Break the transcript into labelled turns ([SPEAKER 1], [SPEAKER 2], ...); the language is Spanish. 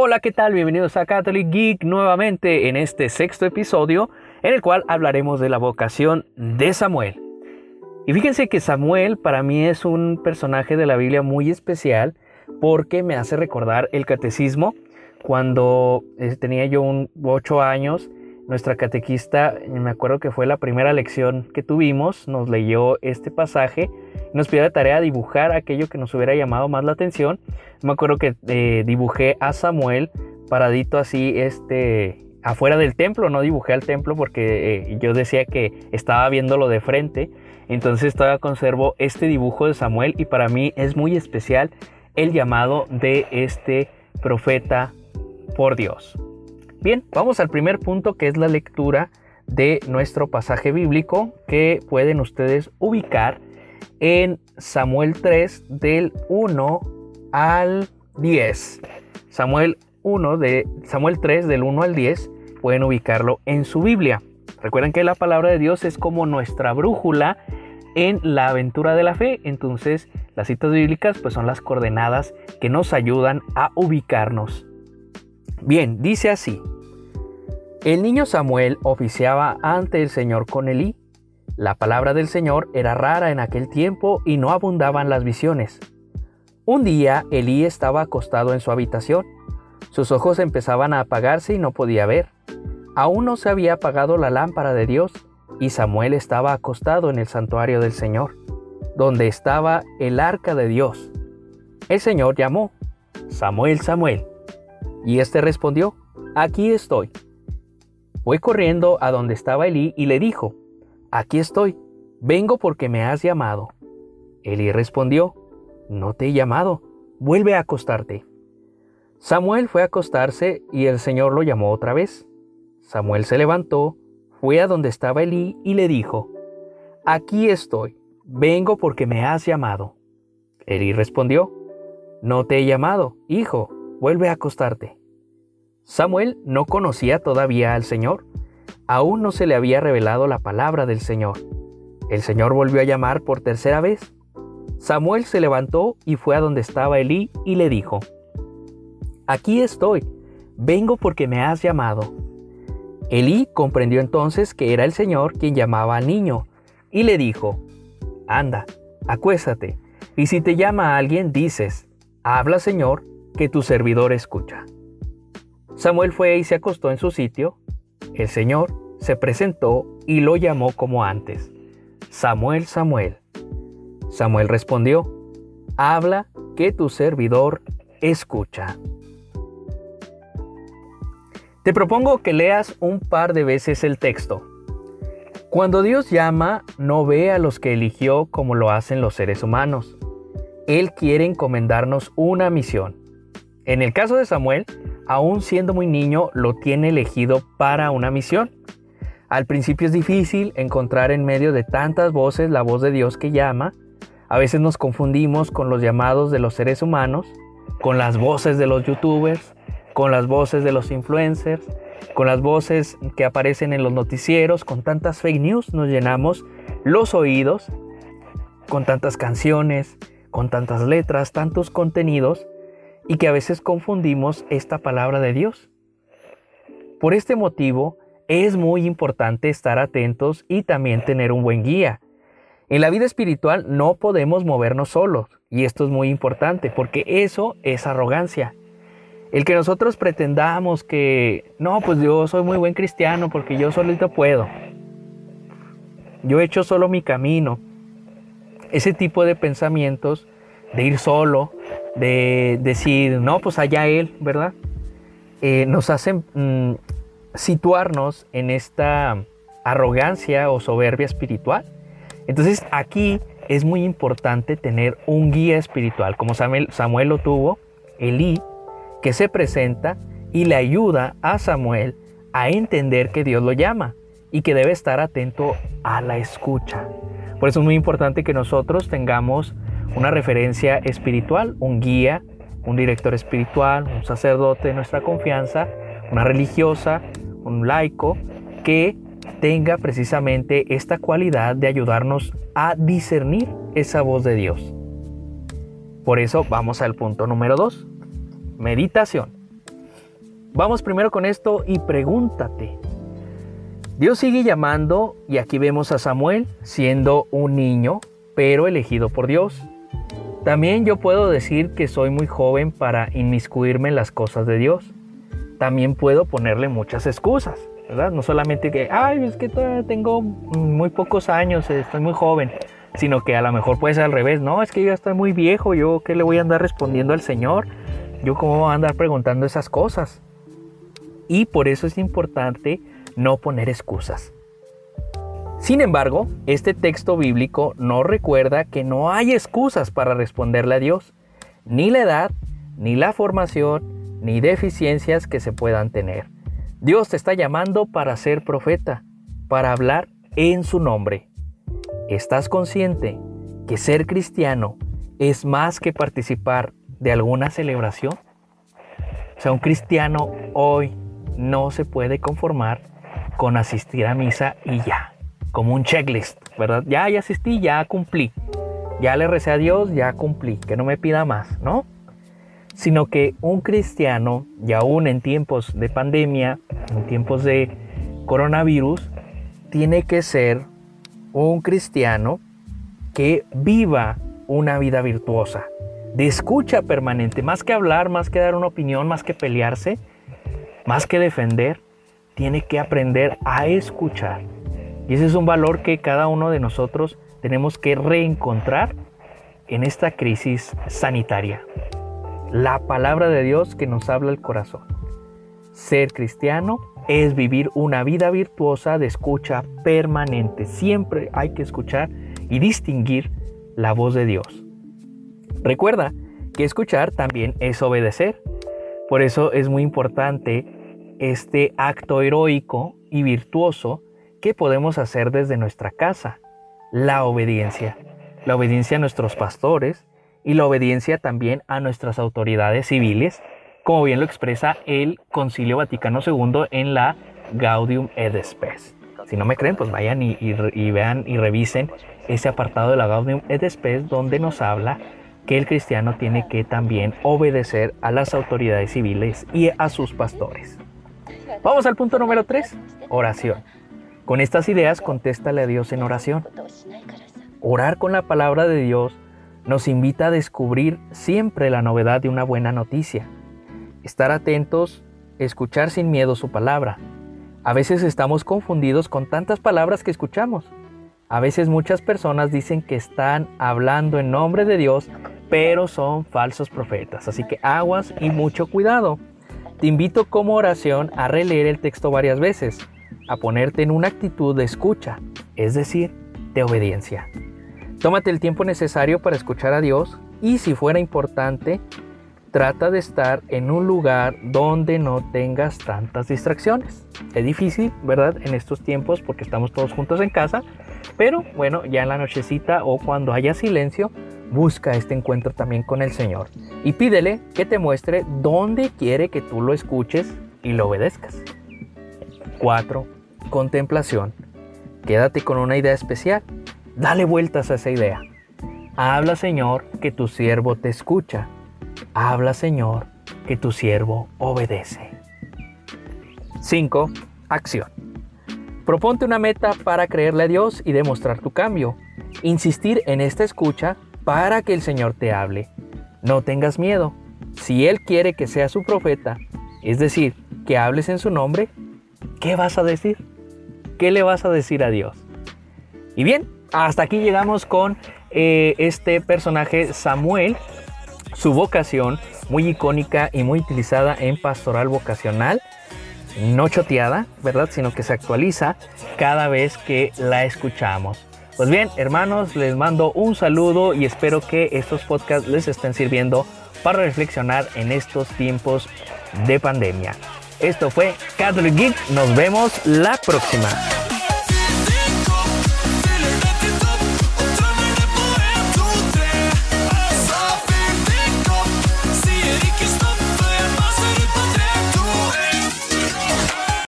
[SPEAKER 1] Hola, ¿qué tal? Bienvenidos a Catholic Geek nuevamente en este sexto episodio en el cual hablaremos de la vocación de Samuel. Y fíjense que Samuel para mí es un personaje de la Biblia muy especial porque me hace recordar el catecismo. Cuando eh, tenía yo un 8 años, nuestra catequista, me acuerdo que fue la primera lección que tuvimos, nos leyó este pasaje, nos pidió la tarea de dibujar aquello que nos hubiera llamado más la atención. Me acuerdo que eh, dibujé a Samuel paradito así, este, afuera del templo, no dibujé al templo porque eh, yo decía que estaba viéndolo de frente, entonces todavía conservo este dibujo de Samuel y para mí es muy especial el llamado de este profeta por Dios. Bien, vamos al primer punto que es la lectura de nuestro pasaje bíblico que pueden ustedes ubicar en Samuel 3 del 1 al 10. Samuel 1 de Samuel 3 del 1 al 10 pueden ubicarlo en su Biblia. Recuerden que la palabra de Dios es como nuestra brújula en la aventura de la fe, entonces las citas bíblicas pues son las coordenadas que nos ayudan a ubicarnos. Bien, dice así. El niño Samuel oficiaba ante el Señor con Elí. La palabra del Señor era rara en aquel tiempo y no abundaban las visiones. Un día Elí estaba acostado en su habitación. Sus ojos empezaban a apagarse y no podía ver. Aún no se había apagado la lámpara de Dios y Samuel estaba acostado en el santuario del Señor, donde estaba el arca de Dios. El Señor llamó, Samuel, Samuel. Y éste respondió, aquí estoy. Fue corriendo a donde estaba Elí y le dijo, aquí estoy, vengo porque me has llamado. Elí respondió, no te he llamado, vuelve a acostarte. Samuel fue a acostarse y el Señor lo llamó otra vez. Samuel se levantó, fue a donde estaba Elí y le dijo, aquí estoy, vengo porque me has llamado. Elí respondió, no te he llamado, hijo, vuelve a acostarte. Samuel no conocía todavía al Señor, aún no se le había revelado la palabra del Señor. El Señor volvió a llamar por tercera vez. Samuel se levantó y fue a donde estaba Elí y le dijo, Aquí estoy, vengo porque me has llamado. Elí comprendió entonces que era el Señor quien llamaba al niño y le dijo, Anda, acuéstate, y si te llama alguien dices, Habla Señor, que tu servidor escucha. Samuel fue y se acostó en su sitio. El Señor se presentó y lo llamó como antes. Samuel, Samuel. Samuel respondió, Habla que tu servidor escucha. Te propongo que leas un par de veces el texto. Cuando Dios llama, no ve a los que eligió como lo hacen los seres humanos. Él quiere encomendarnos una misión. En el caso de Samuel, aún siendo muy niño, lo tiene elegido para una misión. Al principio es difícil encontrar en medio de tantas voces la voz de Dios que llama. A veces nos confundimos con los llamados de los seres humanos, con las voces de los youtubers, con las voces de los influencers, con las voces que aparecen en los noticieros, con tantas fake news nos llenamos los oídos, con tantas canciones, con tantas letras, tantos contenidos y que a veces confundimos esta palabra de Dios. Por este motivo, es muy importante estar atentos y también tener un buen guía. En la vida espiritual no podemos movernos solos, y esto es muy importante porque eso es arrogancia. El que nosotros pretendamos que, no, pues yo soy muy buen cristiano porque yo solito puedo. Yo he hecho solo mi camino. Ese tipo de pensamientos de ir solo, de decir, no, pues allá él, ¿verdad? Eh, nos hacen mm, situarnos en esta arrogancia o soberbia espiritual. Entonces aquí es muy importante tener un guía espiritual, como Samuel, Samuel lo tuvo, Elí, que se presenta y le ayuda a Samuel a entender que Dios lo llama y que debe estar atento a la escucha. Por eso es muy importante que nosotros tengamos una referencia espiritual, un guía, un director espiritual, un sacerdote de nuestra confianza, una religiosa, un laico, que tenga precisamente esta cualidad de ayudarnos a discernir esa voz de Dios. Por eso vamos al punto número 2, meditación. Vamos primero con esto y pregúntate. Dios sigue llamando y aquí vemos a Samuel siendo un niño, pero elegido por Dios. También yo puedo decir que soy muy joven para inmiscuirme en las cosas de Dios. También puedo ponerle muchas excusas, ¿verdad? No solamente que, ay, es que todavía tengo muy pocos años, estoy muy joven, sino que a lo mejor puede ser al revés, no, es que yo estoy muy viejo, yo qué le voy a andar respondiendo al Señor, yo cómo voy a andar preguntando esas cosas. Y por eso es importante no poner excusas. Sin embargo, este texto bíblico no recuerda que no hay excusas para responderle a Dios, ni la edad, ni la formación, ni deficiencias que se puedan tener. Dios te está llamando para ser profeta, para hablar en su nombre. ¿Estás consciente que ser cristiano es más que participar de alguna celebración? O sea, un cristiano hoy no se puede conformar con asistir a misa y ya, como un checklist, ¿verdad? Ya, ya asistí, ya cumplí. Ya le recé a Dios, ya cumplí, que no me pida más, ¿no? Sino que un cristiano, y aún en tiempos de pandemia, en tiempos de coronavirus, tiene que ser un cristiano que viva una vida virtuosa, de escucha permanente, más que hablar, más que dar una opinión, más que pelearse, más que defender, tiene que aprender a escuchar. Y ese es un valor que cada uno de nosotros tenemos que reencontrar en esta crisis sanitaria. La palabra de Dios que nos habla el corazón. Ser cristiano es vivir una vida virtuosa de escucha permanente. Siempre hay que escuchar y distinguir la voz de Dios. Recuerda que escuchar también es obedecer. Por eso es muy importante este acto heroico y virtuoso que podemos hacer desde nuestra casa, la obediencia. La obediencia a nuestros pastores y la obediencia también a nuestras autoridades civiles, como bien lo expresa el Concilio Vaticano II en la Gaudium et Spes. Si no me creen, pues vayan y, y vean y revisen ese apartado de la Gaudium et Spes donde nos habla que el cristiano tiene que también obedecer a las autoridades civiles y a sus pastores. Vamos al punto número 3, oración. Con estas ideas, contéstale a Dios en oración. Orar con la palabra de Dios nos invita a descubrir siempre la novedad de una buena noticia. Estar atentos, escuchar sin miedo su palabra. A veces estamos confundidos con tantas palabras que escuchamos. A veces muchas personas dicen que están hablando en nombre de Dios, pero son falsos profetas. Así que aguas y mucho cuidado. Te invito como oración a releer el texto varias veces, a ponerte en una actitud de escucha, es decir, de obediencia. Tómate el tiempo necesario para escuchar a Dios y si fuera importante, trata de estar en un lugar donde no tengas tantas distracciones. Es difícil, ¿verdad? En estos tiempos porque estamos todos juntos en casa, pero bueno, ya en la nochecita o cuando haya silencio, busca este encuentro también con el Señor y pídele que te muestre dónde quiere que tú lo escuches y lo obedezcas. 4. Contemplación. Quédate con una idea especial. Dale vueltas a esa idea. Habla Señor que tu siervo te escucha. Habla Señor que tu siervo obedece. 5. Acción. Proponte una meta para creerle a Dios y demostrar tu cambio. Insistir en esta escucha para que el Señor te hable. No tengas miedo. Si Él quiere que sea su profeta, es decir, que hables en su nombre, ¿qué vas a decir? ¿Qué le vas a decir a Dios? Y bien, hasta aquí llegamos con eh, este personaje Samuel, su vocación muy icónica y muy utilizada en pastoral vocacional, no choteada, ¿verdad? Sino que se actualiza cada vez que la escuchamos. Pues bien, hermanos, les mando un saludo y espero que estos podcasts les estén sirviendo para reflexionar en estos tiempos de pandemia. Esto fue Catholic Geek, nos vemos la próxima.